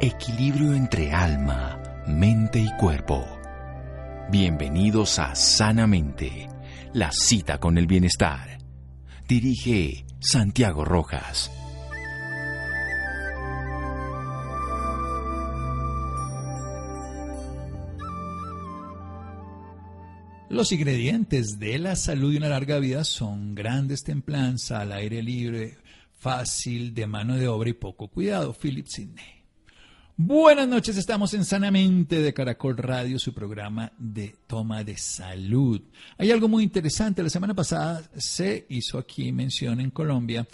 Equilibrio entre alma, mente y cuerpo. Bienvenidos a Sanamente, la cita con el bienestar. Dirige Santiago Rojas. Los ingredientes de la salud y una larga vida son grandes templanza, al aire libre, fácil, de mano de obra y poco cuidado. Philip Sidney. Buenas noches, estamos en Sanamente de Caracol Radio, su programa de toma de salud. Hay algo muy interesante, la semana pasada se hizo aquí mención en Colombia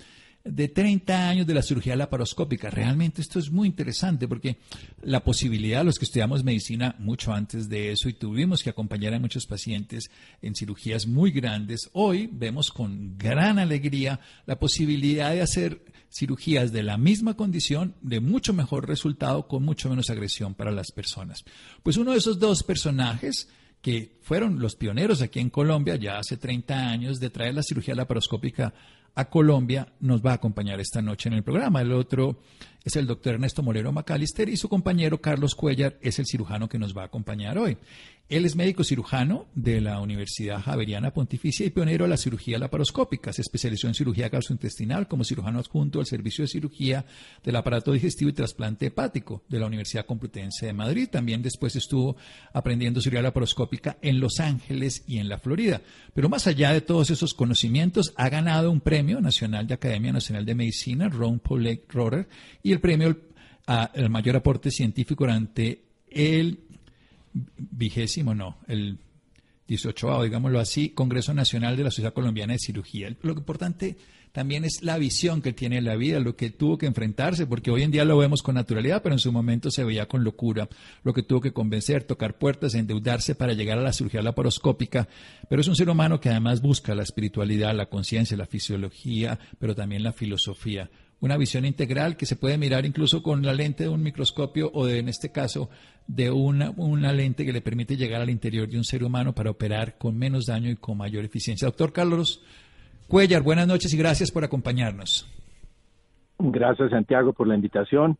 de 30 años de la cirugía laparoscópica. Realmente esto es muy interesante porque la posibilidad, los que estudiamos medicina mucho antes de eso y tuvimos que acompañar a muchos pacientes en cirugías muy grandes, hoy vemos con gran alegría la posibilidad de hacer cirugías de la misma condición, de mucho mejor resultado, con mucho menos agresión para las personas. Pues uno de esos dos personajes que fueron los pioneros aquí en Colombia ya hace 30 años de traer la cirugía laparoscópica a Colombia nos va a acompañar esta noche en el programa. El otro es el doctor Ernesto Molero Macalister y su compañero Carlos Cuellar es el cirujano que nos va a acompañar hoy. Él es médico cirujano de la Universidad Javeriana Pontificia y pionero de la cirugía laparoscópica. Se especializó en cirugía gastrointestinal como cirujano adjunto al servicio de cirugía del aparato digestivo y trasplante hepático de la Universidad Complutense de Madrid. También después estuvo aprendiendo cirugía laparoscópica en Los Ángeles y en la Florida. Pero más allá de todos esos conocimientos, ha ganado un premio nacional de Academia Nacional de Medicina, Ron Paul Rorer, y el premio al mayor aporte científico durante el vigésimo, no, el 18, digámoslo así, Congreso Nacional de la Sociedad Colombiana de Cirugía. Lo importante también es la visión que tiene la vida, lo que tuvo que enfrentarse, porque hoy en día lo vemos con naturalidad, pero en su momento se veía con locura, lo que tuvo que convencer, tocar puertas, endeudarse para llegar a la cirugía laparoscópica, pero es un ser humano que además busca la espiritualidad, la conciencia, la fisiología, pero también la filosofía una visión integral que se puede mirar incluso con la lente de un microscopio o de, en este caso de una, una lente que le permite llegar al interior de un ser humano para operar con menos daño y con mayor eficiencia. Doctor Carlos Cuellar, buenas noches y gracias por acompañarnos. Gracias Santiago por la invitación.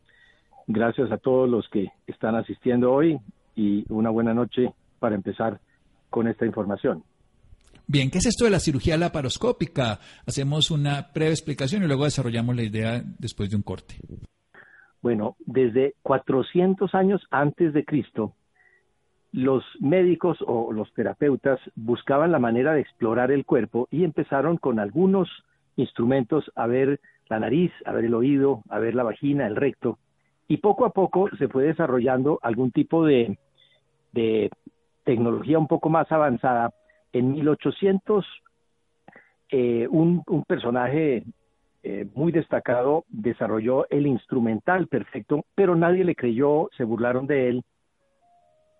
Gracias a todos los que están asistiendo hoy y una buena noche para empezar con esta información. Bien, ¿qué es esto de la cirugía laparoscópica? Hacemos una breve explicación y luego desarrollamos la idea después de un corte. Bueno, desde 400 años antes de Cristo, los médicos o los terapeutas buscaban la manera de explorar el cuerpo y empezaron con algunos instrumentos a ver la nariz, a ver el oído, a ver la vagina, el recto, y poco a poco se fue desarrollando algún tipo de, de tecnología un poco más avanzada en 1800, eh, un, personaje eh, muy destacado desarrolló el instrumental perfecto, pero nadie le creyó, se burlaron de él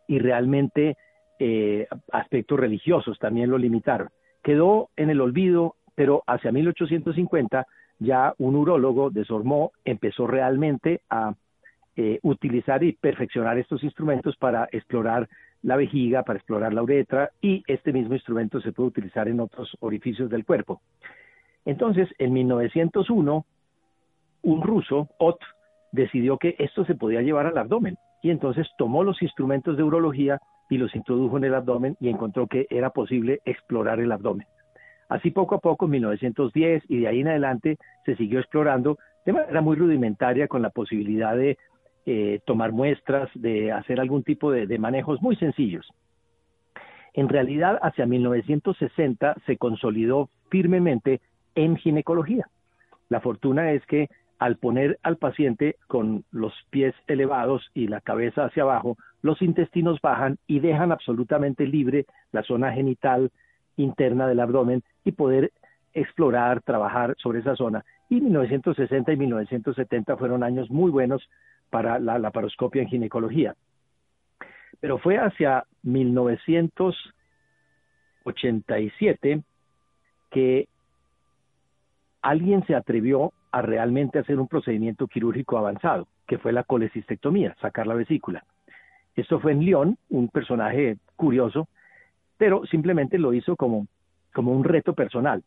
y realmente eh, aspectos religiosos también lo limitaron. Quedó en el olvido, pero hacia 1850 ya un urólogo de Sormó empezó realmente a utilizar y perfeccionar estos instrumentos para explorar la vejiga, para explorar la uretra y este mismo instrumento se puede utilizar en otros orificios del cuerpo. Entonces, en 1901, un ruso, Ott, decidió que esto se podía llevar al abdomen y entonces tomó los instrumentos de urología y los introdujo en el abdomen y encontró que era posible explorar el abdomen. Así poco a poco, en 1910 y de ahí en adelante, se siguió explorando de manera muy rudimentaria con la posibilidad de eh, tomar muestras, de hacer algún tipo de, manejos muy sencillos. En realidad, hacia 1960 se consolidó firmemente en ginecología. La fortuna es que al poner al paciente con los pies elevados y la cabeza hacia abajo, los intestinos bajan y dejan absolutamente libre la zona genital interna del abdomen y poder explorar, trabajar sobre esa zona. Y 1960 y 1970 fueron años muy buenos para la laparoscopia en ginecología. Pero fue hacia 1987 que alguien se atrevió a realmente hacer un procedimiento quirúrgico avanzado, que fue la colecistectomía, sacar la vesícula. Esto fue en Lyon, un personaje curioso, pero simplemente lo hizo como, como un reto personal.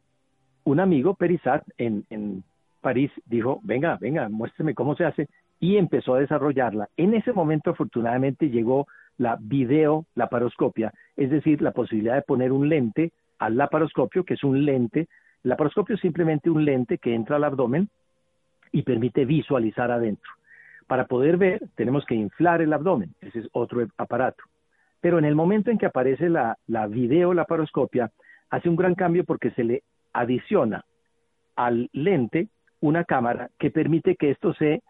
Un amigo, Perisat, en, en París, dijo, venga, venga, muéstreme cómo se hace, y empezó a desarrollarla. En ese momento, afortunadamente, llegó la videolaparoscopia, es decir, la posibilidad de poner un lente al laparoscopio, que es un lente. El laparoscopio es simplemente un lente que entra al abdomen y permite visualizar adentro. Para poder ver, tenemos que inflar el abdomen, ese es otro aparato. Pero en el momento en que aparece la, la videolaparoscopia, hace un gran cambio porque se le adiciona al lente una cámara que permite que esto se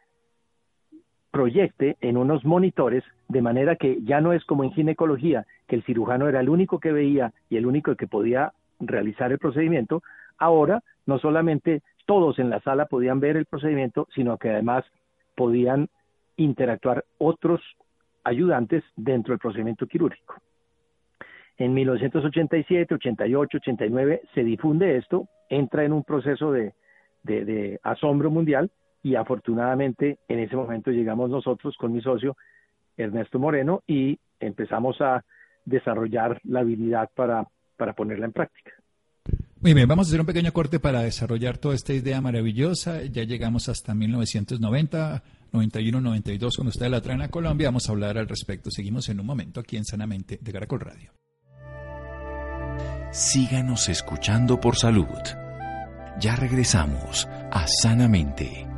proyecte en unos monitores de manera que ya no es como en ginecología, que el cirujano era el único que veía y el único que podía realizar el procedimiento, ahora no solamente todos en la sala podían ver el procedimiento, sino que además podían interactuar otros ayudantes dentro del procedimiento quirúrgico. En 1987, 88, 89 se difunde esto, entra en un proceso de, de asombro mundial y afortunadamente en ese momento llegamos nosotros con mi socio Ernesto Moreno y empezamos a desarrollar la habilidad para, para ponerla en práctica. Muy bien, vamos a hacer un pequeño corte para desarrollar toda esta idea maravillosa. Ya llegamos hasta 1990, 91, 92, cuando ustedes la traen a Colombia. Vamos a hablar al respecto. Seguimos en un momento aquí en Sanamente de Caracol Radio. Síganos escuchando por salud. Ya regresamos a Sanamente.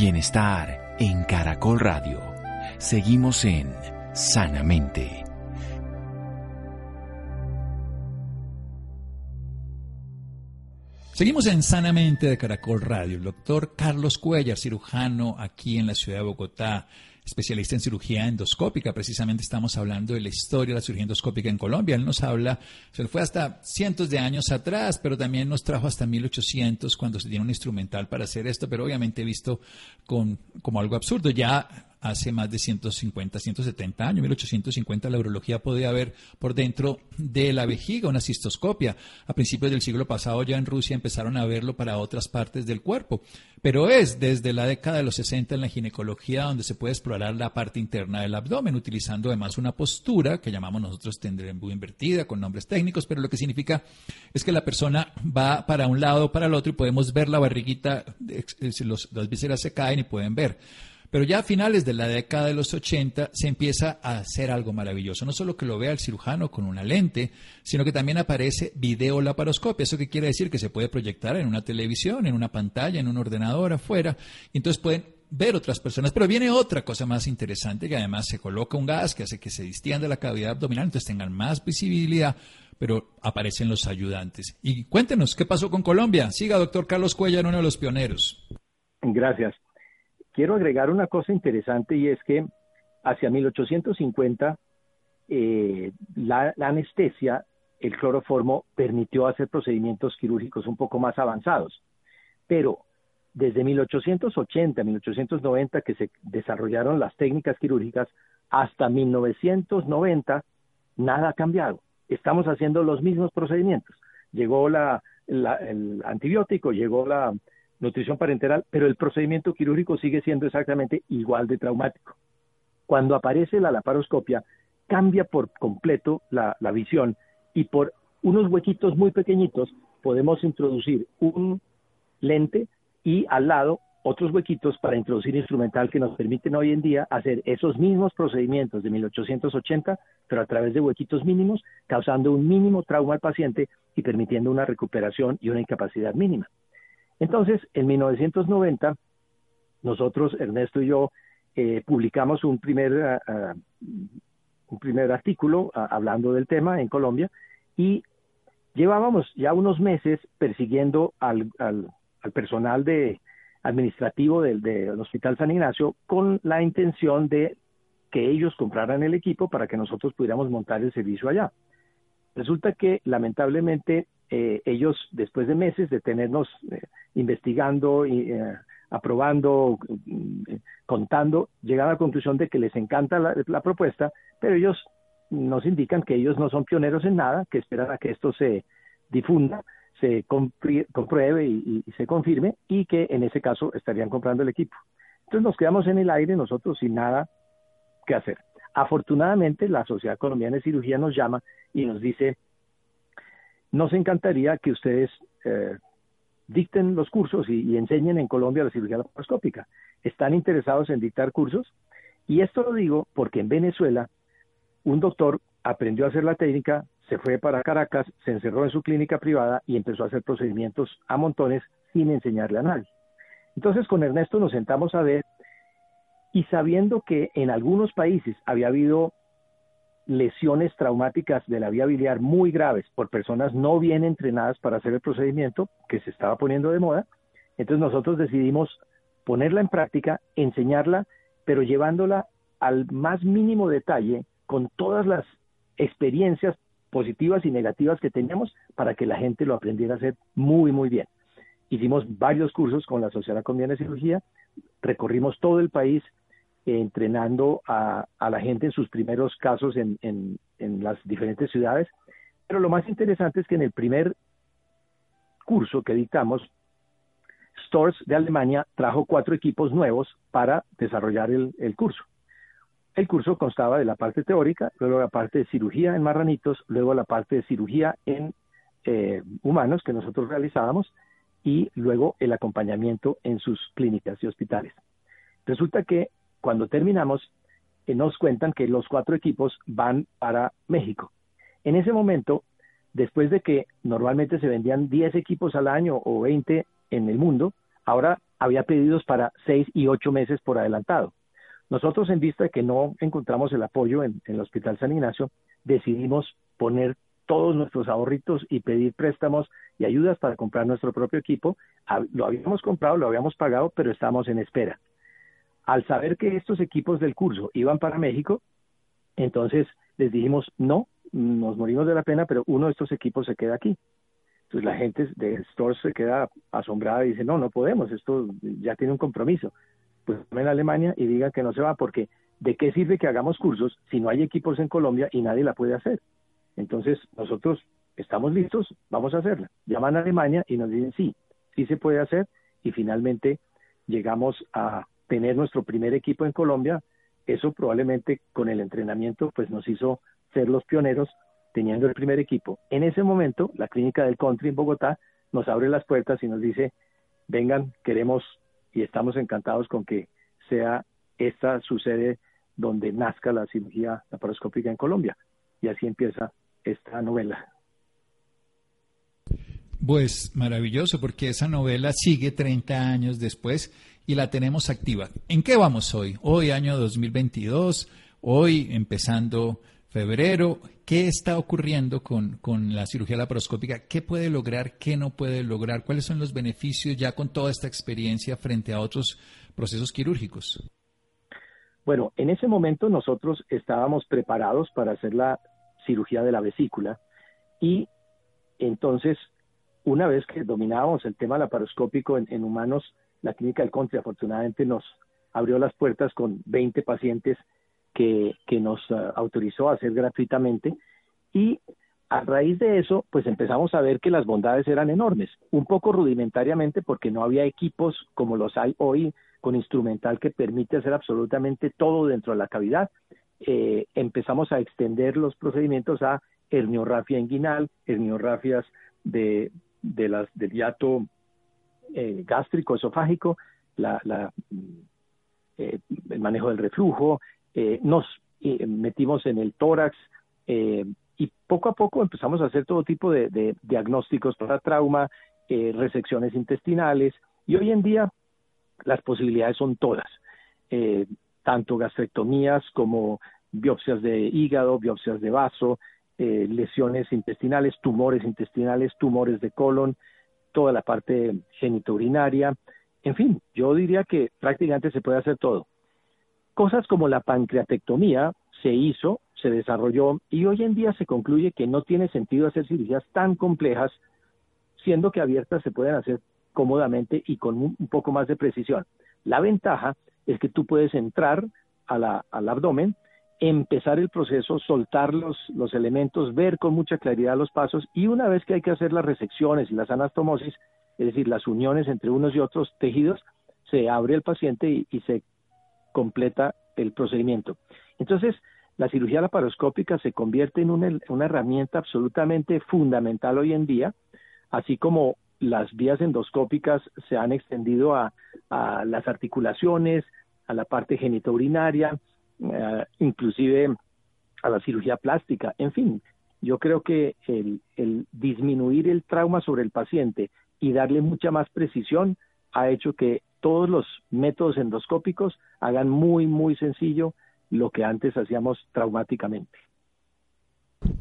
Bienestar en Caracol Radio. Seguimos en Sanamente. Seguimos en Sanamente de Caracol Radio. El doctor Carlos Cuellar, cirujano aquí en la ciudad de Bogotá, especialista en cirugía endoscópica. Precisamente estamos hablando de la historia de la cirugía endoscópica en Colombia. Él nos habla, se fue hasta cientos de años atrás, pero también nos trajo hasta 1800 cuando se tiene un instrumental para hacer esto, pero obviamente visto con, como algo absurdo. Ya hace más de 150, 170 años, 1850, la urología podía ver por dentro de la vejiga una cistoscopia. A principios del siglo pasado ya en Rusia empezaron a verlo para otras partes del cuerpo. Pero es desde la década de los 60 en la ginecología donde se puede explorar la parte interna del abdomen, utilizando además una postura que llamamos nosotros embudo invertida, con nombres técnicos, pero lo que significa es que la persona va para un lado o para el otro y podemos ver la barriguita, las vísceras se caen y pueden ver. Pero ya a finales de la década de los 80 se empieza a hacer algo maravilloso. No solo que lo vea el cirujano con una lente, sino que también aparece videolaparoscopia. ¿Eso qué quiere decir? Que se puede proyectar en una televisión, en una pantalla, en un ordenador afuera. Y entonces pueden ver otras personas. Pero viene otra cosa más interesante, que además se coloca un gas que hace que se distienda la cavidad abdominal, entonces tengan más visibilidad, pero aparecen los ayudantes. Y cuéntenos, ¿qué pasó con Colombia? Siga, doctor Carlos Cuellar, uno de los pioneros. Gracias. Quiero agregar una cosa interesante y es que hacia 1850 eh, la, anestesia, el cloroformo, permitió hacer procedimientos quirúrgicos un poco más avanzados. Pero desde 1880, 1890, que se desarrollaron las técnicas quirúrgicas, hasta 1990, nada ha cambiado. Estamos haciendo los mismos procedimientos. Llegó el antibiótico, llegó la nutrición parenteral, pero el procedimiento quirúrgico sigue siendo exactamente igual de traumático. Cuando aparece la laparoscopia, cambia por completo la, la visión y por unos huequitos muy pequeñitos podemos introducir un lente y al lado otros huequitos para introducir instrumental que nos permiten hoy en día hacer esos mismos procedimientos de 1880, pero a través de huequitos mínimos, causando un mínimo trauma al paciente y permitiendo una recuperación y una incapacidad mínima. Entonces, en 1990, nosotros, Ernesto y yo, eh, publicamos un primer, ah, ah, un primer artículo ah, hablando del tema en Colombia y llevábamos ya unos meses persiguiendo al, al, personal de, administrativo del, del Hospital San Ignacio con la intención de que ellos compraran el equipo para que nosotros pudiéramos montar el servicio allá. Resulta que lamentablemente eh, ellos, después de meses de tenernos eh, investigando, y, eh, aprobando, contando, llegan a la conclusión de que les encanta la, propuesta, pero ellos nos indican que ellos no son pioneros en nada, que esperan a que esto se difunda, se compruebe y, se confirme y que en ese caso estarían comprando el equipo. Entonces nos quedamos en el aire nosotros sin nada que hacer. Afortunadamente la Sociedad Colombiana de Cirugía nos llama y nos dice, nos encantaría que ustedes eh, dicten los cursos y, enseñen en Colombia la cirugía laparoscópica. Están interesados en dictar cursos y esto lo digo porque en Venezuela un doctor aprendió a hacer la técnica, se fue para Caracas, se encerró en su clínica privada y empezó a hacer procedimientos a montones sin enseñarle a nadie. Entonces con Ernesto nos sentamos a ver y sabiendo que en algunos países había habido lesiones traumáticas de la vía biliar muy graves por personas no bien entrenadas para hacer el procedimiento que se estaba poniendo de moda, entonces nosotros decidimos ponerla en práctica, enseñarla, pero llevándola al más mínimo detalle con todas las experiencias positivas y negativas que teníamos para que la gente lo aprendiera a hacer muy, muy bien. Hicimos varios cursos con la Sociedad Colombiana de Cirugía, recorrimos todo el país entrenando a, la gente en sus primeros casos en, en las diferentes ciudades. Pero lo más interesante es que en el primer curso que dictamos, Stores de Alemania trajo cuatro equipos nuevos para desarrollar el, curso. El curso constaba de la parte teórica, luego la parte de cirugía en marranitos, luego la parte de cirugía en eh, humanos que nosotros realizábamos y luego el acompañamiento en sus clínicas y hospitales. Resulta que cuando terminamos, eh, nos cuentan que los cuatro equipos van para México. En ese momento, después de que normalmente se vendían 10 equipos al año o 20 en el mundo, ahora había pedidos para 6 y 8 meses por adelantado. Nosotros, en vista de que no encontramos el apoyo en, el Hospital San Ignacio, decidimos poner todos nuestros ahorritos y pedir préstamos y ayudas para comprar nuestro propio equipo. Lo habíamos comprado, lo habíamos pagado, pero estamos en espera. Al saber que estos equipos del curso iban para México, entonces les dijimos, no, nos morimos de la pena, pero uno de estos equipos se queda aquí. Entonces la gente de Stores se queda asombrada y dice, no, no podemos, esto ya tiene un compromiso. Pues en Alemania y digan que no se va, porque ¿de qué sirve que hagamos cursos si no hay equipos en Colombia y nadie la puede hacer? Entonces nosotros estamos listos, vamos a hacerla. Llaman a Alemania y nos dicen, sí, sí se puede hacer y finalmente llegamos a tener nuestro primer equipo en Colombia, eso probablemente con el entrenamiento pues nos hizo ser los pioneros teniendo el primer equipo. En ese momento, la clínica del country en Bogotá nos abre las puertas y nos dice, vengan, queremos y estamos encantados con que sea esta su sede donde nazca la cirugía laparoscópica en Colombia. Y así empieza esta novela. Pues maravilloso, porque esa novela sigue 30 años después y la tenemos activa. ¿En qué vamos hoy? Hoy, año 2022, hoy empezando febrero. ¿Qué está ocurriendo con, la cirugía laparoscópica? ¿Qué puede lograr? ¿Qué no puede lograr? ¿Cuáles son los beneficios ya con toda esta experiencia frente a otros procesos quirúrgicos? Bueno, en ese momento nosotros estábamos preparados para hacer la cirugía de la vesícula y entonces, una vez que dominábamos el tema laparoscópico en humanos, la clínica del Country afortunadamente nos abrió las puertas con 20 pacientes que, nos ah, autorizó a hacer gratuitamente y a raíz de eso, pues empezamos a ver que las bondades eran enormes, un poco rudimentariamente porque no había equipos como los hay hoy con instrumental que permite hacer absolutamente todo dentro de la cavidad. Eh, empezamos a extender los procedimientos a herniorrafia inguinal, herniorrafias de, de las, del hiato eh, gástrico, esofágico, la, eh, el manejo del reflujo, eh, nos metimos en el tórax y poco a poco empezamos a hacer todo tipo de, diagnósticos para trauma, resecciones intestinales y hoy en día las posibilidades son todas, tanto gastrectomías como biopsias de hígado, biopsias de vaso, lesiones intestinales, tumores intestinales, tumores de colon, toda la parte genitourinaria, en fin, yo diría que prácticamente se puede hacer todo. Cosas como la pancreatectomía se hizo, se desarrolló y hoy en día se concluye que no tiene sentido hacer cirugías tan complejas, siendo que abiertas se pueden hacer cómodamente y con un, poco más de precisión. La ventaja es que tú puedes entrar al abdomen, empezar el proceso, soltar los, los elementos, ver con mucha claridad los pasos y una vez que hay que hacer las resecciones y las anastomosis, es decir, las uniones entre unos y otros tejidos, se abre el paciente y, se completa el procedimiento. Entonces, la cirugía laparoscópica se convierte en una, una, herramienta absolutamente fundamental hoy en día, así como las vías endoscópicas se han extendido a, las articulaciones, a la parte genitourinaria, eh, inclusive a la cirugía plástica, en fin, yo creo que el, el, disminuir el trauma sobre el paciente y darle mucha más precisión ha hecho que todos los métodos endoscópicos hagan muy, muy sencillo lo que antes hacíamos traumáticamente.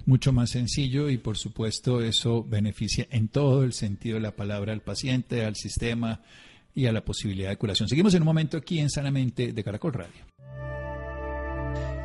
Mucho más sencillo y por supuesto eso beneficia en todo el sentido de la palabra al paciente, al sistema y a la posibilidad de curación. Seguimos en un momento aquí en Sanamente de Caracol Radio.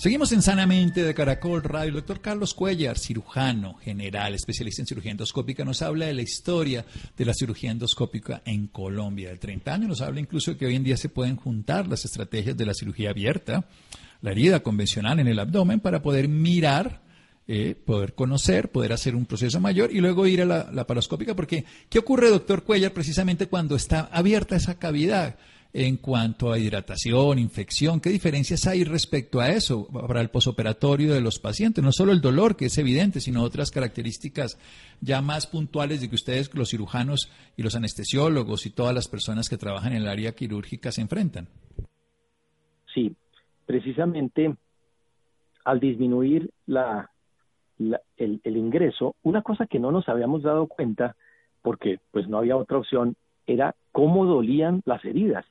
Seguimos en Sanamente de Caracol Radio. El doctor Carlos Cuellar, cirujano general, especialista en cirugía endoscópica, nos habla de la historia de la cirugía endoscópica en Colombia. De 30 años nos habla incluso de que hoy en día se pueden juntar las estrategias de la cirugía abierta, la herida convencional en el abdomen, para poder mirar, eh, poder conocer, poder hacer un proceso mayor y luego ir a la, la paroscópica. Porque, ¿qué ocurre, doctor Cuellar, precisamente cuando está abierta esa cavidad? En cuanto a hidratación, infección? ¿Qué diferencias hay respecto a eso para el posoperatorio de los pacientes? No solo el dolor, que es evidente, sino otras características ya más puntuales de que ustedes, los cirujanos y los anestesiólogos y todas las personas que trabajan en el área quirúrgica se enfrentan. Sí, precisamente al disminuir la, el, el ingreso, una cosa que no nos habíamos dado cuenta, porque pues no había otra opción, era cómo dolían las heridas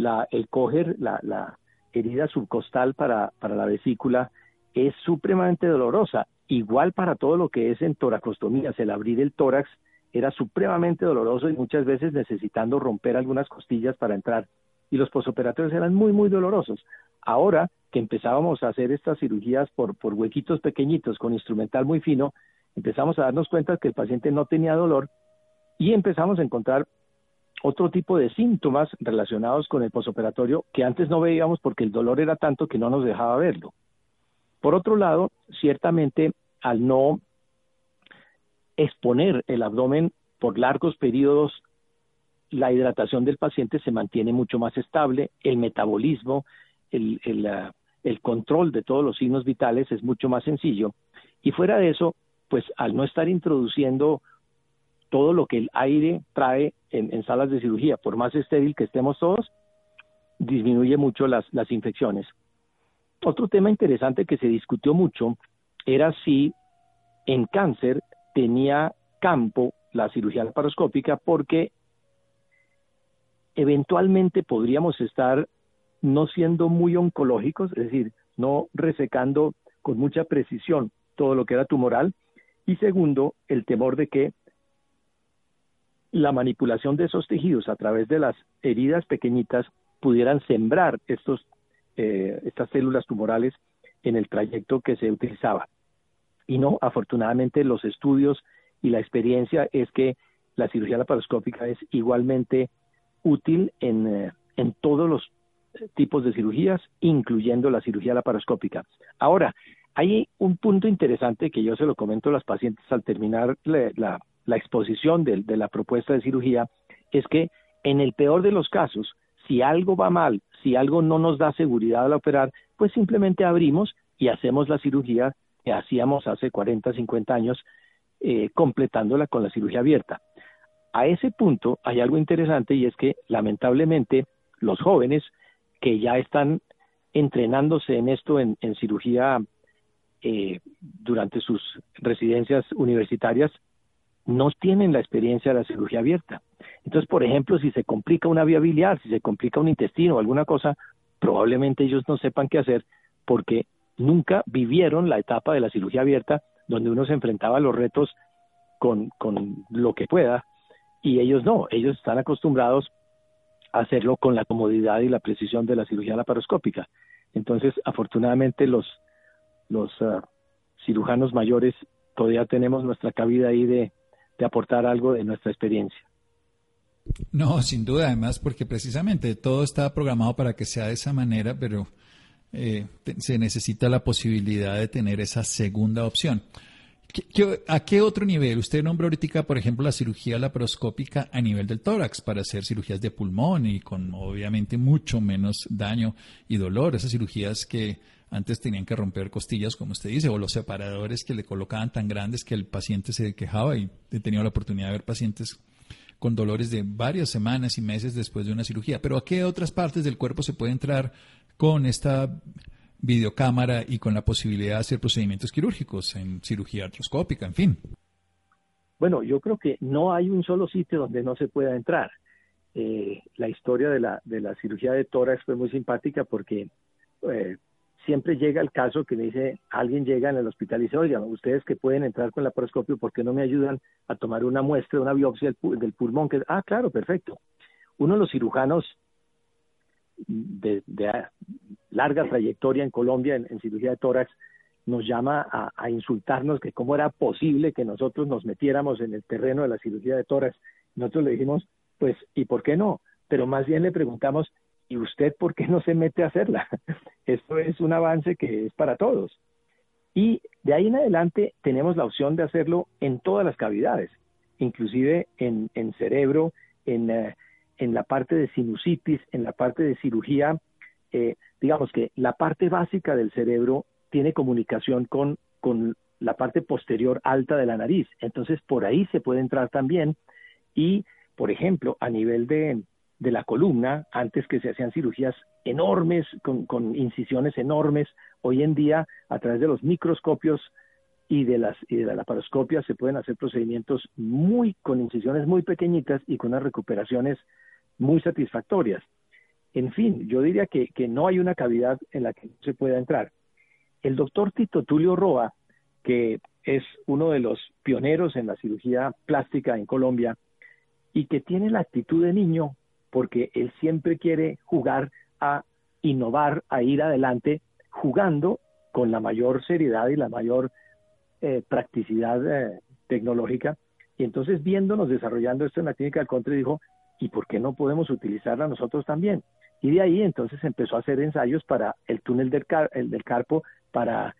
la, el coger la, la herida subcostal para, para la vesícula es supremamente dolorosa. Igual para todo lo que es en toracostomías, el abrir el tórax era supremamente doloroso y muchas veces necesitando romper algunas costillas para entrar. Y los posoperatorios eran muy, muy dolorosos. Ahora que empezábamos a hacer estas cirugías por, por huequitos pequeñitos con instrumental muy fino, empezamos a darnos cuenta que el paciente no tenía dolor y empezamos a encontrar otro tipo de síntomas relacionados con el posoperatorio que antes no veíamos porque el dolor era tanto que no nos dejaba verlo. Por otro lado, ciertamente al no exponer el abdomen por largos periodos, la hidratación del paciente se mantiene mucho más estable, el metabolismo, el, ah, el control de todos los signos vitales es mucho más sencillo. Y fuera de eso, pues al no estar introduciendo todo lo que el aire trae en, salas de cirugía, por más estéril que estemos todos, disminuye mucho las, infecciones. Otro tema interesante que se discutió mucho era si en cáncer tenía campo la cirugía laparoscópica porque eventualmente podríamos estar no siendo muy oncológicos, es decir, no resecando con mucha precisión todo lo que era tumoral, y segundo, el temor de que la manipulación de esos tejidos a través de las heridas pequeñitas pudieran sembrar estos, eh, estas células tumorales en el trayecto que se utilizaba. Y no, afortunadamente los estudios y la experiencia es que la cirugía laparoscópica es igualmente útil en, eh, en todos los tipos de cirugías, incluyendo la cirugía laparoscópica. Ahora, hay un punto interesante que yo se lo comento a los pacientes al terminar la, la exposición de, la propuesta de cirugía es que en el peor de los casos, si algo va mal, si algo no nos da seguridad al operar, pues simplemente abrimos y hacemos la cirugía que hacíamos hace 40, 50 años, eh, completándola con la cirugía abierta. A ese punto hay algo interesante y es que lamentablemente los jóvenes que ya están entrenándose en esto en, cirugía eh, durante sus residencias universitarias no tienen la experiencia de la cirugía abierta. Entonces, por ejemplo, si se complica una vía biliar, si se complica un intestino o alguna cosa, probablemente ellos no sepan qué hacer porque nunca vivieron la etapa de la cirugía abierta donde uno se enfrentaba a los retos con, con lo que pueda y ellos no, ellos están acostumbrados a hacerlo con la comodidad y la precisión de la cirugía laparoscópica. Entonces, afortunadamente los, los ah, cirujanos mayores todavía tenemos nuestra cabida ahí de, de aportar algo de nuestra experiencia. No, sin duda, además, porque precisamente todo está programado para que sea de esa manera, pero eh, se necesita la posibilidad de tener esa segunda opción. a qué otro nivel? Usted nombró ahorita, por ejemplo, la cirugía laparoscópica a nivel del tórax para hacer cirugías de pulmón y con obviamente mucho menos daño y dolor. Esas cirugías que antes tenían que romper costillas, como usted dice, o los separadores que le colocaban tan grandes que el paciente se quejaba y he tenido la oportunidad de ver pacientes con dolores de varias semanas y meses después de una cirugía. Pero ¿a qué otras partes del cuerpo se puede entrar con esta videocámara y con la posibilidad de hacer procedimientos quirúrgicos en cirugía artroscópica, en fin? Bueno, yo creo que no hay un solo sitio donde no se pueda entrar. Eh, la historia de la, de la cirugía de tórax fue muy simpática porque eh, siempre llega el caso que me dice, alguien llega en el hospital y dice, oigan, ustedes que pueden entrar con la laparoscopio, ¿por qué no me ayudan a tomar una muestra, una biopsia del, pulmón? Que, ah, claro, perfecto. Uno de los cirujanos de, larga trayectoria en Colombia en, cirugía de tórax nos llama a, a, insultarnos que cómo era posible que nosotros nos metiéramos en el terreno de la cirugía de tórax. Nosotros le dijimos, pues, ¿y por qué no? Pero más bien le preguntamos, ¿y usted por qué no se mete a hacerla? Esto es un avance que es para todos. Y de ahí en adelante tenemos la opción de hacerlo en todas las cavidades, inclusive en, cerebro, eh, en, la parte de sinusitis, en la parte de cirugía. Eh, digamos que la parte básica del cerebro tiene comunicación con, con la parte posterior alta de la nariz. Entonces, por ahí se puede entrar también. Y, por ejemplo, a nivel de, de la columna, antes que se hacían cirugías enormes, con, incisiones enormes, hoy en día a través de los microscopios y de las y de la laparoscopia se pueden hacer procedimientos muy con incisiones muy pequeñitas y con unas recuperaciones muy satisfactorias. En fin, yo diría que, que no hay una cavidad en la que no se pueda entrar. El doctor Tito Tulio Roa, que es uno de los pioneros en la cirugía plástica en Colombia y que tiene la actitud de niño porque él siempre quiere jugar a innovar, a ir adelante, jugando con la mayor seriedad y la mayor eh, practicidad eh, tecnológica. Y entonces, viéndonos desarrollando esto en la clínica del Contre, dijo, ¿y por qué no podemos utilizarla nosotros también? Y de ahí entonces empezó a hacer ensayos para el túnel del, el del carpo, para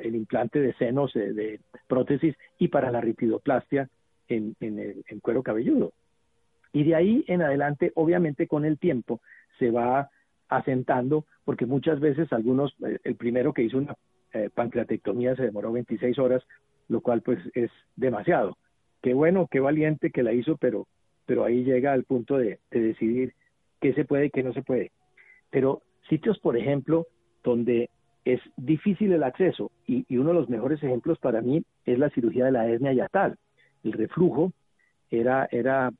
el implante de senos eh, de prótesis y para la ripidoplastia en, en el en cuero cabelludo. Y de ahí en adelante, obviamente con el tiempo, se va asentando, porque muchas veces algunos, eh, el primero que hizo una eh, pancreatectomía se demoró 26 horas, lo cual pues es demasiado. Qué bueno, qué valiente que la hizo, pero, pero ahí llega al punto de, decidir qué se puede y qué no se puede. Pero sitios, por ejemplo, donde es difícil el acceso, y, uno de los mejores ejemplos para mí es la cirugía de la hernia yatal. El reflujo era, era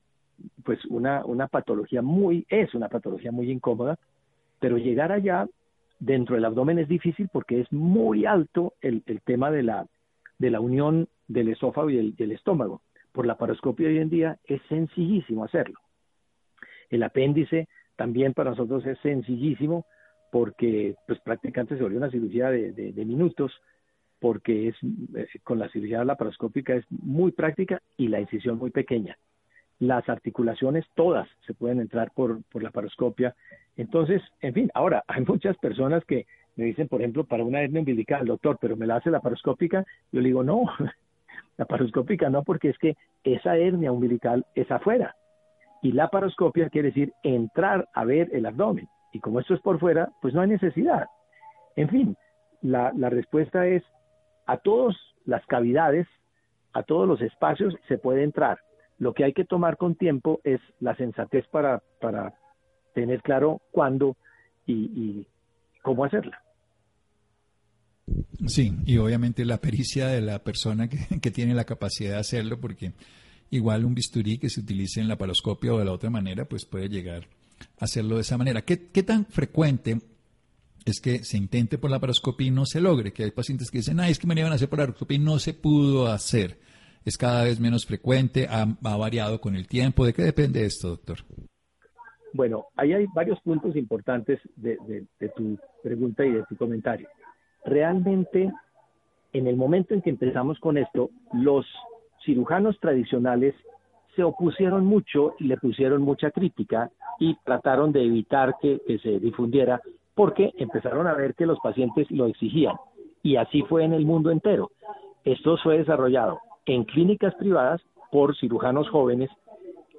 pues una, una patología muy, es una patología muy incómoda, pero llegar allá dentro del abdomen es difícil porque es muy alto el, el tema de la, de la unión del esófago y el, estómago. Por la paroscopia hoy en día es sencillísimo hacerlo. El apéndice también para nosotros es sencillísimo porque pues prácticamente se volvió una cirugía de, de, minutos porque es eh, con la cirugía laparoscópica es muy práctica y la incisión muy pequeña las articulaciones todas se pueden entrar por, por la paroscopia. Entonces, en fin, ahora hay muchas personas que me dicen, por ejemplo, para una hernia umbilical, doctor, pero me la hace la paroscópica. Yo le digo, no, la paroscópica no, porque es que esa hernia umbilical es afuera. Y la paroscopia quiere decir entrar a ver el abdomen. Y como esto es por fuera, pues no hay necesidad. En fin, la, la respuesta es a todas las cavidades, a todos los espacios se puede entrar. Lo que hay que tomar con tiempo es la sensatez para, para tener claro cuándo y, cómo hacerla. Sí, y obviamente la pericia de la persona que, tiene la capacidad de hacerlo, porque igual un bisturí que se utilice en la paroscopia o de la otra manera, pues puede llegar a hacerlo de esa manera. ¿Qué, qué tan frecuente es que se intente por la paroscopia y no se logre? Que hay pacientes que dicen, ay, es que me iban a hacer por la paroscopia y no se pudo hacer es cada vez menos frecuente, ha, variado con el tiempo. ¿De qué depende esto, doctor? Bueno, ahí hay varios puntos importantes de, tu pregunta y de tu comentario. Realmente, en el momento en que empezamos con esto, los cirujanos tradicionales se opusieron mucho y le pusieron mucha crítica y trataron de evitar que, se difundiera porque empezaron a ver que los pacientes lo exigían. Y así fue en el mundo entero. Esto fue desarrollado en clínicas privadas por cirujanos jóvenes,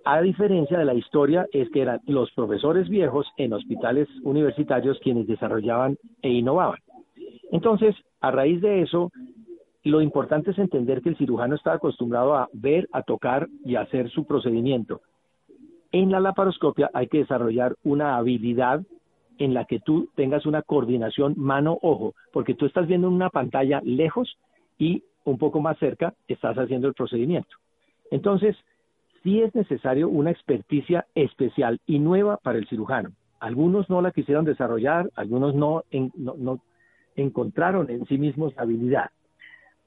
a diferencia de la historia es que eran los profesores viejos en hospitales universitarios quienes desarrollaban e innovaban. Entonces, a raíz de eso, lo importante es entender que el cirujano está acostumbrado a ver, a tocar y a hacer su procedimiento. En la laparoscopia hay que desarrollar una habilidad en la que tú tengas una coordinación mano-ojo, porque tú estás viendo en una pantalla lejos y un poco más cerca estás haciendo el procedimiento. Entonces, sí es necesario una experticia especial y nueva para el cirujano. Algunos no la quisieron desarrollar, algunos no, encontraron en sí mismos la habilidad.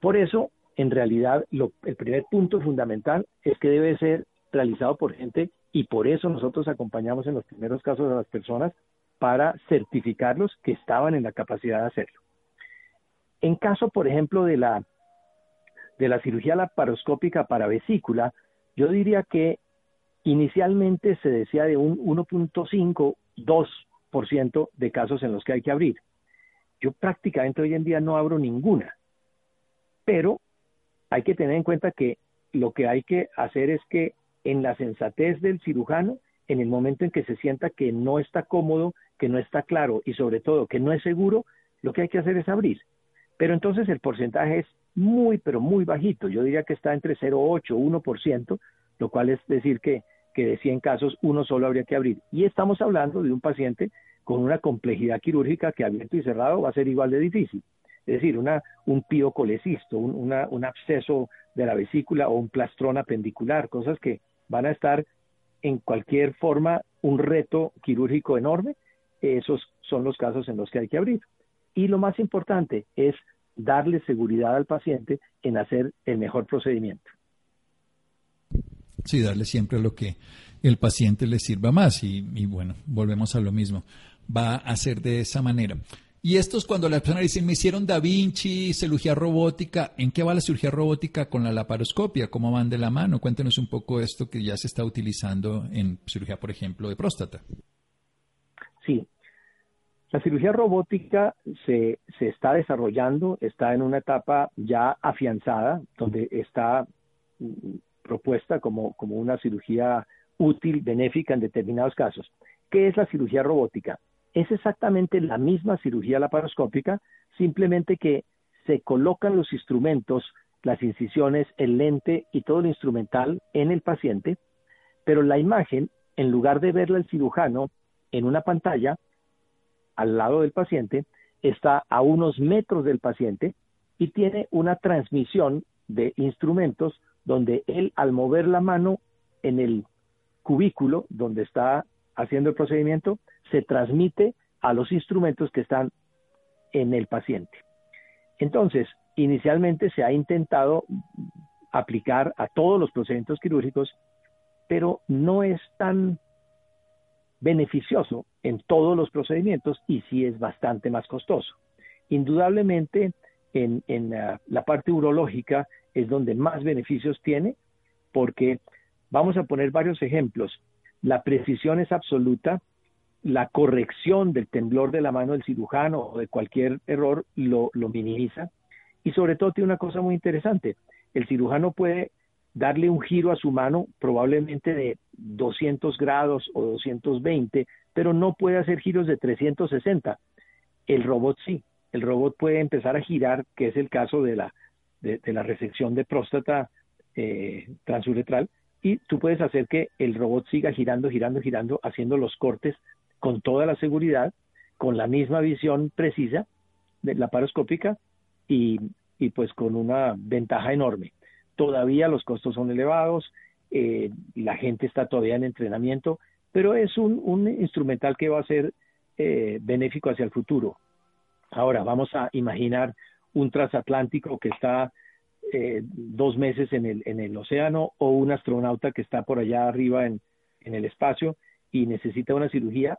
Por eso, en realidad, el primer punto fundamental es que debe ser realizado por gente y por eso nosotros acompañamos en los primeros casos a las personas para certificarlos que estaban en la capacidad de hacerlo. En caso, por ejemplo, de la, de la cirugía laparoscópica para vesícula, yo diría que inicialmente se decía de un 1.5, 2% de casos en los que hay que abrir. Yo prácticamente hoy en día no abro ninguna, pero hay que tener en cuenta que lo que hay que hacer es que en la sensatez del cirujano, en el momento en que se sienta que no está cómodo, que no está claro y sobre todo que no es seguro, lo que hay que hacer es abrir. Pero entonces el porcentaje es muy, pero muy bajito. Yo diría que está entre 0,8 y 1%, lo cual es decir que, que de 100 casos uno solo habría que abrir. Y estamos hablando de un paciente con una complejidad quirúrgica que abierto y cerrado va a ser igual de difícil. Es decir, una, un piocolecisto, un, un absceso de la vesícula o un plastrón apendicular, cosas que van a estar en cualquier forma un reto quirúrgico enorme. Esos son los casos en los que hay que abrir. Y lo más importante es darle seguridad al paciente en hacer el mejor procedimiento. Sí, darle siempre lo que el paciente le sirva más y, bueno, volvemos a lo mismo. Va a ser de esa manera. Y esto es cuando las personas dicen, me hicieron Da Vinci, cirugía robótica. ¿En qué va la cirugía robótica con la laparoscopia? ¿Cómo van de la mano? Cuéntenos un poco esto que ya se está utilizando en cirugía, por ejemplo, de próstata. Sí, la cirugía robótica se, se, está desarrollando, está en una etapa ya afianzada, donde está mm, propuesta como, como una cirugía útil, benéfica en determinados casos. ¿Qué es la cirugía robótica? Es exactamente la misma cirugía laparoscópica, simplemente que se colocan los instrumentos, las incisiones, el lente y todo el instrumental en el paciente, pero la imagen, en lugar de verla el cirujano en una pantalla, al lado del paciente, está a unos metros del paciente y tiene una transmisión de instrumentos donde él al mover la mano en el cubículo donde está haciendo el procedimiento, se transmite a los instrumentos que están en el paciente. Entonces, inicialmente se ha intentado aplicar a todos los procedimientos quirúrgicos, pero no es tan beneficioso en todos los procedimientos y sí es bastante más costoso. Indudablemente, en, la parte urológica es donde más beneficios tiene, porque vamos a poner varios ejemplos. La precisión es absoluta, la corrección del temblor de la mano del cirujano o de cualquier error lo, lo minimiza y sobre todo tiene una cosa muy interesante. El cirujano puede darle un giro a su mano probablemente de 200 grados o 220, pero no puede hacer giros de 360. El robot sí, el robot puede empezar a girar, que es el caso de la, de, la resección de próstata eh, transuretral, y tú puedes hacer que el robot siga girando, girando, girando, haciendo los cortes con toda la seguridad, con la misma visión precisa de la paroscópica y, y pues con una ventaja enorme. Todavía los costos son elevados, eh, la gente está todavía en entrenamiento, pero es un, instrumental que va a ser eh, benéfico hacia el futuro. Ahora, vamos a imaginar un transatlántico que está eh, dos meses en el, en el océano o un astronauta que está por allá arriba en, en el espacio y necesita una cirugía,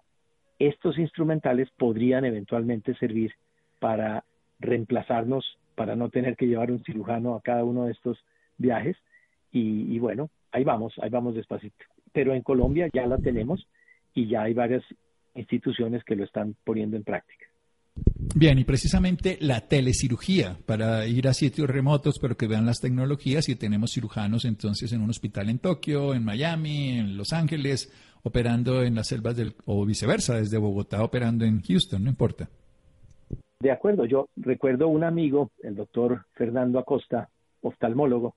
estos instrumentales podrían eventualmente servir para reemplazarnos, para no tener que llevar un cirujano a cada uno de estos viajes y, bueno, ahí vamos, ahí vamos despacito. Pero en Colombia ya la tenemos y ya hay varias instituciones que lo están poniendo en práctica. Bien, y precisamente la telecirugía, para ir a sitios remotos, pero que vean las tecnologías, y tenemos cirujanos entonces en un hospital en Tokio, en Miami, en Los Ángeles, operando en las selvas del, o viceversa, desde Bogotá operando en Houston, no importa. De acuerdo, yo recuerdo un amigo, el doctor Fernando Acosta, oftalmólogo,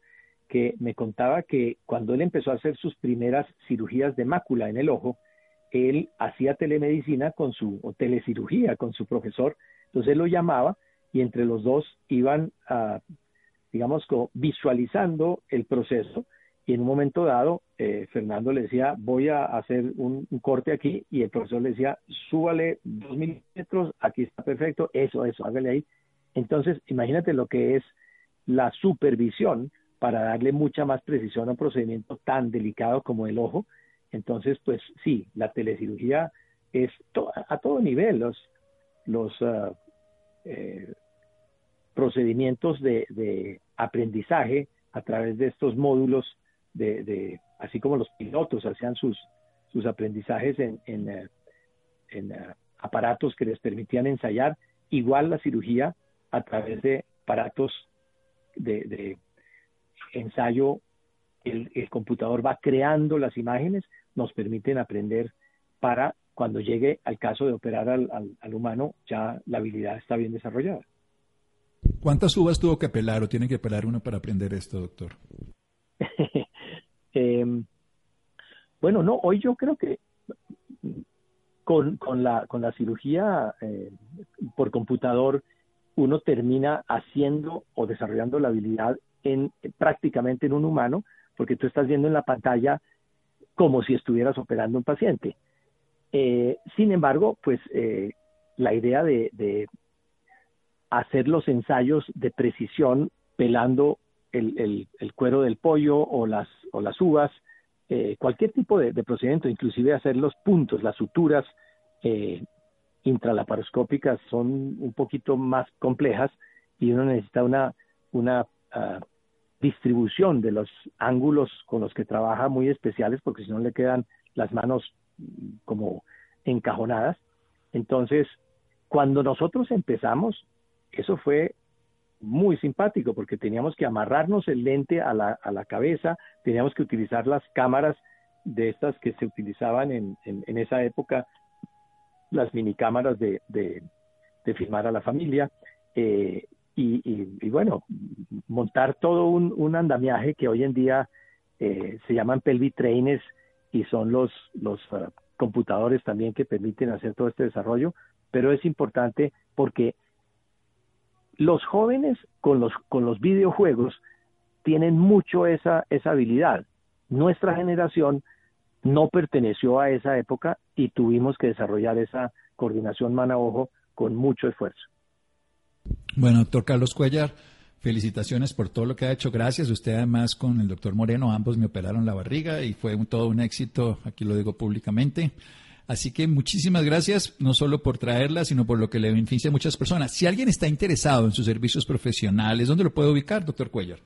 que me contaba que cuando él empezó a hacer sus primeras cirugías de mácula en el ojo, él hacía telemedicina con su, o telecirugía con su profesor, entonces él lo llamaba y entre los dos iban, a, digamos, visualizando el proceso. Y en un momento dado eh, Fernando le decía, voy a hacer un, corte aquí y el profesor le decía, súbale dos milímetros, aquí está perfecto, eso, eso, hágale ahí. Entonces, imagínate lo que es la supervisión para darle mucha más precisión a un procedimiento tan delicado como el ojo. Entonces, pues sí, la telecirugía es a todo nivel. Los, los eh, procedimientos de, aprendizaje a través de estos módulos, de, así como los pilotos hacían sus, sus aprendizajes en, en, eh, eh, aparatos que les permitían ensayar, igual la cirugía a través de aparatos de, ensayo, el, computador va creando las imágenes, nos permiten aprender para cuando llegue al caso de operar al, al, humano, ya la habilidad está bien desarrollada. ¿Cuántas uvas tuvo que pelar o tiene que pelar uno para aprender esto, doctor? Em, bueno, no, hoy yo creo que con, con, la, con la cirugía eh, por computador uno termina haciendo o desarrollando la habilidad en prácticamente en un humano, porque tú estás viendo en la pantalla como si estuvieras operando un paciente. Eh, sin embargo, pues eh, la idea de, hacer los ensayos de precisión pelando el, cuero del pollo o las, o las uvas, eh, cualquier tipo de, procedimiento, inclusive hacer los puntos, las suturas intralaparoscópicas son un poquito más complejas y uno necesita una, una ah, distribución de los ángulos con los que trabaja muy especiales porque si no le quedan las manos mm, como encajonadas. Entonces, cuando nosotros empezamos, eso fue muy simpático porque teníamos que amarrarnos el lente a la, a la cabeza, teníamos que utilizar las cámaras de estas que se utilizaban en, en, esa época, las mini cámaras de, de, filmar a la familia. Eh, y, bueno, montar todo un, andamiaje que hoy en día eh, se llaman pelvi trainers y son los, los ah, computadores también que permiten hacer todo este desarrollo, pero es importante porque los jóvenes con los, con los videojuegos tienen mucho esa, esa habilidad. Nuestra generación no perteneció a esa época y tuvimos que desarrollar esa coordinación mano-ojo con mucho esfuerzo. Bueno, doctor Carlos Cuellar, felicitaciones por todo lo que ha hecho. Gracias. Usted además con el doctor Moreno, ambos me operaron la barriga y fue todo un éxito, aquí lo digo públicamente. Así que muchísimas gracias, no solo por traerla, sino por lo que le beneficia a muchas personas. Si alguien está interesado en sus servicios profesionales, ¿dónde lo puede ubicar, doctor Cuellar?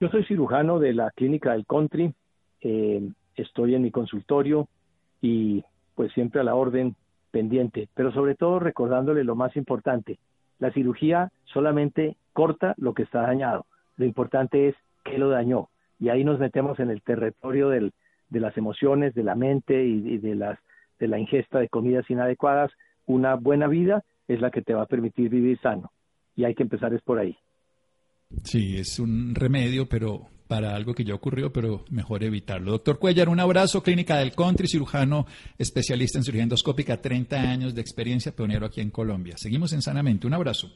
Yo soy cirujano de la clínica del Country, eh, estoy en mi consultorio y pues siempre a la orden pendiente, pero sobre todo recordándole lo más importante, la cirugía solamente corta lo que está dañado, lo importante es qué lo dañó, y ahí nos metemos en el territorio de las emociones, de la mente y, de, las, de la ingesta de comidas inadecuadas, una buena vida es la que te va a permitir vivir sano, y hay que empezar es por ahí. Sí, es un remedio, pero para algo que ya ocurrió, pero mejor evitarlo. Doctor Cuellar, un abrazo, Clínica del Country, cirujano especialista en cirugía endoscópica, 30 años de experiencia, pionero aquí en Colombia. Seguimos en Sanamente, un abrazo.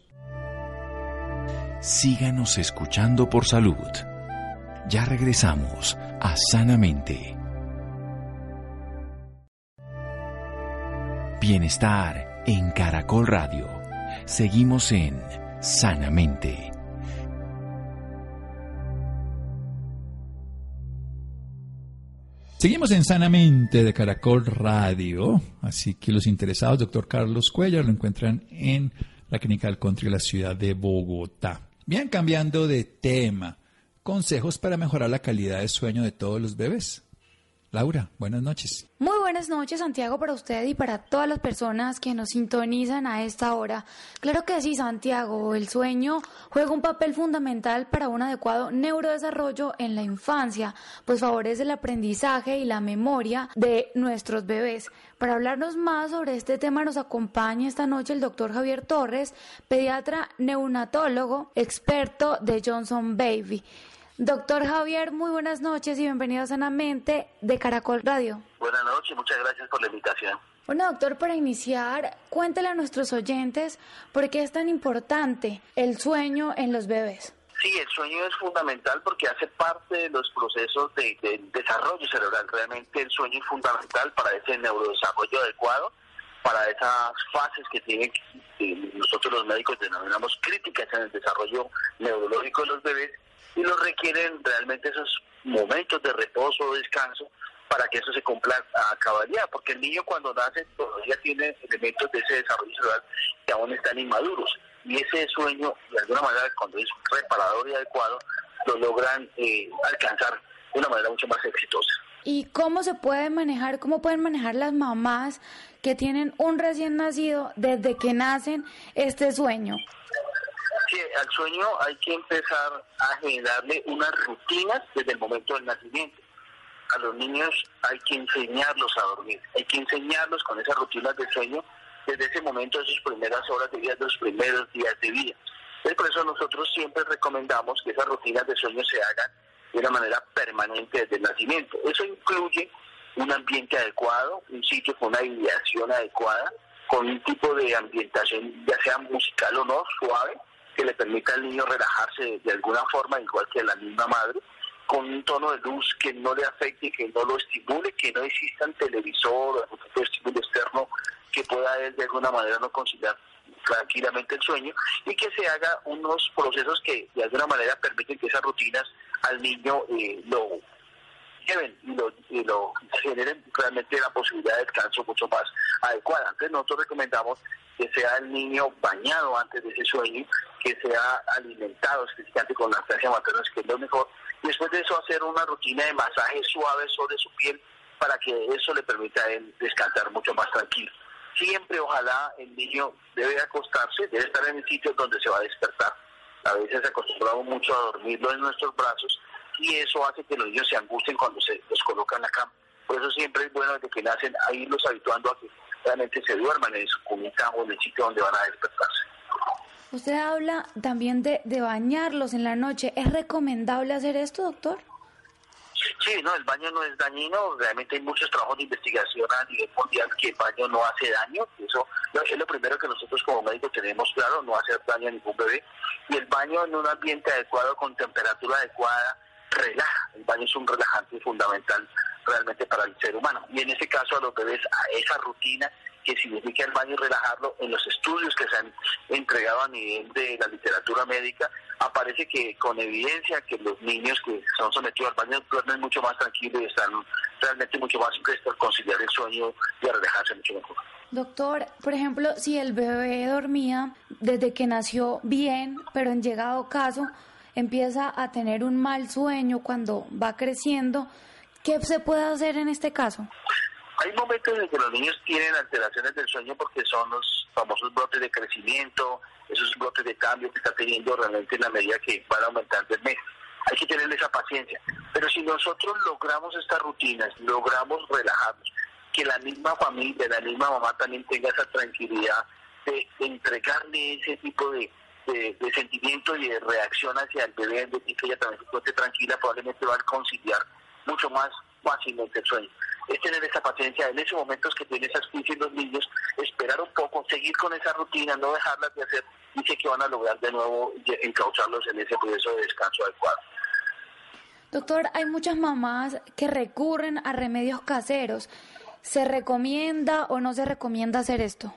Síganos escuchando por salud. Ya regresamos a Sanamente. Bienestar en Caracol Radio. Seguimos en Sanamente. Seguimos en Sanamente de Caracol Radio, así que los interesados, doctor Carlos Cuellar, lo encuentran en la Clínica del Country de la ciudad de Bogotá. Bien, cambiando de tema, consejos para mejorar la calidad de sueño de todos los bebés. Laura, buenas noches. Muy buenas noches, Santiago, para usted y para todas las personas que nos sintonizan a esta hora. Claro que sí, Santiago, el sueño juega un papel fundamental para un adecuado neurodesarrollo en la infancia, pues favorece el aprendizaje y la memoria de nuestros bebés. Para hablarnos más sobre este tema nos acompaña esta noche el doctor Javier Torres, pediatra neonatólogo, experto de Johnson Baby. Doctor Javier, muy buenas noches y bienvenido a Sanamente de Caracol Radio. Buenas noches, muchas gracias por la invitación. Bueno, doctor, para iniciar, cuéntele a nuestros oyentes por qué es tan importante el sueño en los bebés. Sí, el sueño es fundamental porque hace parte de los procesos de, desarrollo cerebral. Realmente el sueño es fundamental para ese neurodesarrollo adecuado, para esas fases que tienen que nosotros los médicos denominamos críticas en el desarrollo neurológico de los bebés y lo requieren realmente esos momentos de reposo o descanso para que eso se cumpla a cabalidad, porque el niño cuando nace todavía tiene elementos de ese desarrollo cerebral que aún están inmaduros y ese sueño, de alguna manera, cuando es reparador y adecuado, lo logran eh, alcanzar de una manera mucho más exitosa. ¿Y cómo se puede manejar, cómo pueden manejar las mamás que tienen un recién nacido desde que nacen este sueño? Al sueño hay que empezar a generarle unas rutinas desde el momento del nacimiento. A los niños hay que enseñarlos a dormir, hay que enseñarlos con esas rutinas de sueño desde ese momento, de sus primeras horas de vida, de los primeros días de vida. por eso nosotros siempre recomendamos que esas rutinas de sueño se hagan de una manera permanente desde el nacimiento. Eso incluye un ambiente adecuado, un sitio con una ideación adecuada, con un tipo de ambientación, ya sea musical o no, suave, que le permita al niño relajarse de alguna forma, igual que la misma madre, con un tono de luz que no le afecte, que no lo estimule, que no exista un televisor o de estímulo externo que pueda él de alguna manera no conciliar tranquilamente el sueño y que se haga unos procesos que de alguna manera permiten que esas rutinas al niño eh, lo lleven y lo, y lo generen realmente la posibilidad de descanso mucho más adecuada. Entonces nosotros recomendamos que sea el niño bañado antes de ese sueño, que sea alimentado específicamente con lactancia materna, que es lo mejor. Después de eso hacer una rutina de masaje suave sobre su piel para que eso le permita a él descansar mucho más tranquilo. Siempre, ojalá, el niño debe acostarse, debe estar en el sitio donde se va a despertar. A veces acostumbramos mucho a dormirlo en nuestros brazos y eso hace que los niños se angustien cuando se los colocan en la cama. Por eso siempre es bueno desde que nacen a irlos habituando a que realmente se duerman en su cunita o en el sitio donde van a despertarse. Usted habla también de, de bañarlos en la noche. ¿Es recomendable hacer esto, doctor? Sí, no, el baño no es dañino. Realmente hay muchos trabajos de investigación a nivel mundial que el baño no hace daño. Eso es lo primero que nosotros como médicos tenemos claro, no hacer daño a ningún bebé. Y el baño en un ambiente adecuado, con temperatura adecuada, relaja. El baño es un relajante fundamental realmente para el ser humano. Y en este caso a los bebés, a esa rutina que significa el baño relajarlo, en los estudios que se han entregado a nivel de la literatura médica, aparece que con evidencia que los niños que son sometidos al baño duermen mucho más tranquilos y están realmente mucho más prestos a conciliar el sueño y a relajarse mucho mejor. Doctor, por ejemplo, si el bebé dormía desde que nació bien, pero en llegado caso empieza a tener un mal sueño cuando va creciendo, ¿qué se puede hacer en este caso? Hay momentos en que los niños tienen alteraciones del sueño porque son los famosos brotes de crecimiento, esos brotes de cambio que está teniendo realmente en la medida que van aumentando el mes. Hay que tener esa paciencia. Pero si nosotros logramos estas rutinas, logramos relajarnos, que la misma familia, la misma mamá también tenga esa tranquilidad de entregarle ese tipo de, de, sentimiento y de reacción hacia el bebé, de que ella también se esté tranquila, probablemente va a conciliar mucho más fácilmente el sueño. Es tener esa paciencia en esos momentos que tiene esas crisis los niños, esperar un poco, seguir con esa rutina, no dejarlas de hacer y sé que van a lograr de nuevo encaucharlos en ese proceso de descanso adecuado. Doctor, hay muchas mamás que recurren a remedios caseros. ¿Se recomienda o no se recomienda hacer esto?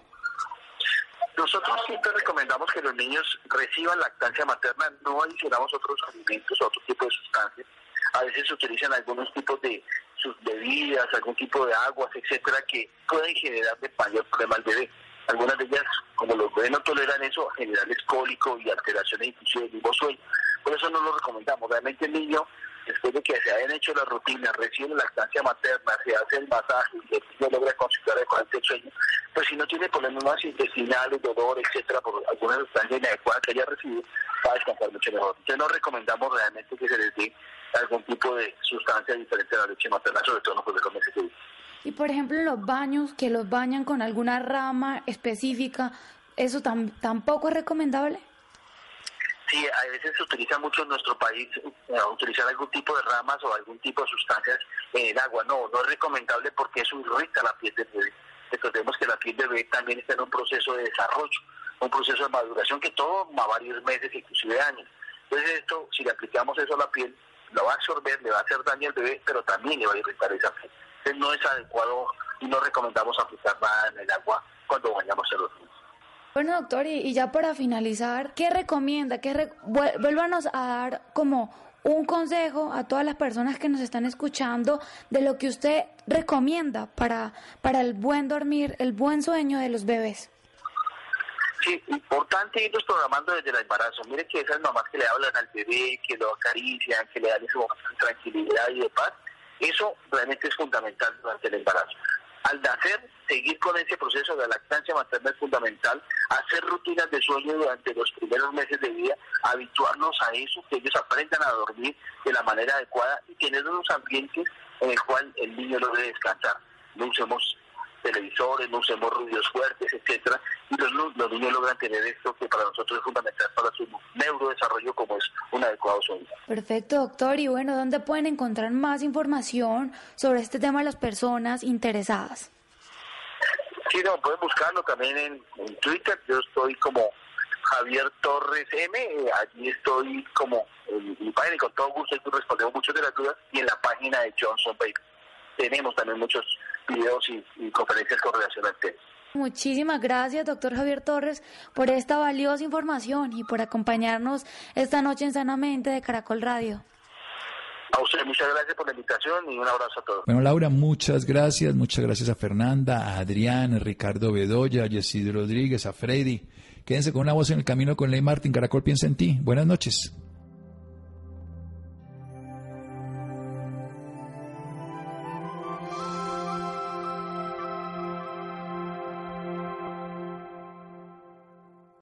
Nosotros siempre recomendamos que los niños reciban lactancia materna, no adicionamos otros alimentos, otro tipo de sustancias. A veces se utilizan algunos tipos de sus bebidas, algún tipo de aguas, etcétera, que pueden generar de mayor problema al bebé. Algunas de ellas, como los bebés no toleran eso, generales cólico y alteraciones inclusive del mismo sueño. Por eso no lo recomendamos. Realmente el niño, después de que se hayan hecho las rutinas, recibe la lactancia materna, se hace el masaje niño logra conciliar adecuadamente el sueño, pues si no tiene problemas intestinales, dolor, etcétera, por alguna sustancia inadecuada que haya recibido, va a descansar mucho mejor. Entonces no recomendamos realmente que se les dé algún tipo de sustancia diferente a la leche materna, sobre todo en los primeros meses. Y por ejemplo, los baños, que los bañan con alguna rama específica, ¿eso tampoco es recomendable? Sí, a veces se utiliza mucho en nuestro país eh, utilizar algún tipo de ramas o algún tipo de sustancias en el agua. No, no es recomendable porque eso irrita la piel del bebé. Recordemos que la piel del bebé también está en un proceso de desarrollo, un proceso de maduración que toma varios meses, inclusive años. Entonces esto, si le aplicamos eso a la piel, lo va a absorber, le va a hacer daño al bebé, pero también le va a irritar esa piel. Entonces no es adecuado y no recomendamos aplicar nada en el agua cuando bañamos a los niños. Bueno, doctor, y, ya para finalizar, ¿qué recomienda? ¿Qué Vuélvanos a dar como un consejo a todas las personas que nos están escuchando de lo que usted recomienda para, para el buen dormir, el buen sueño de los bebés. Sí, importante irlos programando desde el embarazo. Mire que esas mamás que le hablan al bebé, que lo acarician, que le dan de tranquilidad y de paz, eso realmente es fundamental durante el embarazo al nacer, seguir con ese proceso de lactancia materna es fundamental, hacer rutinas de sueño durante los primeros meses de vida, habituarnos a eso, que ellos aprendan a dormir de la manera adecuada y tener unos ambientes en el cual el niño logre descansar. No usemos televisores, no usemos ruidos fuertes, etcétera, y los, los niños logran tener esto que para nosotros es fundamental para su neurodesarrollo como es un adecuado sueño. Perfecto, doctor. Y bueno, ¿dónde pueden encontrar más información sobre este tema de las personas interesadas? Sí, no, pueden buscarlo también en, Twitter. Yo estoy como Javier Torres M. Allí estoy como en mi página y con todo gusto respondemos muchas de las dudas. Y en la página de Johnson Baby tenemos también muchos videos y, conferencias con relación al tema. Muchísimas gracias, doctor Javier Torres, por esta valiosa información y por acompañarnos esta noche en Sanamente de Caracol Radio. A usted muchas gracias por la invitación y un abrazo a todos. Bueno, Laura, muchas gracias. Muchas gracias a Fernanda, a Adrián, a Ricardo Bedoya, a Yesid Rodríguez, a Freddy. Quédense con una voz en el camino con Ley Martín. Caracol piensa en ti. Buenas noches.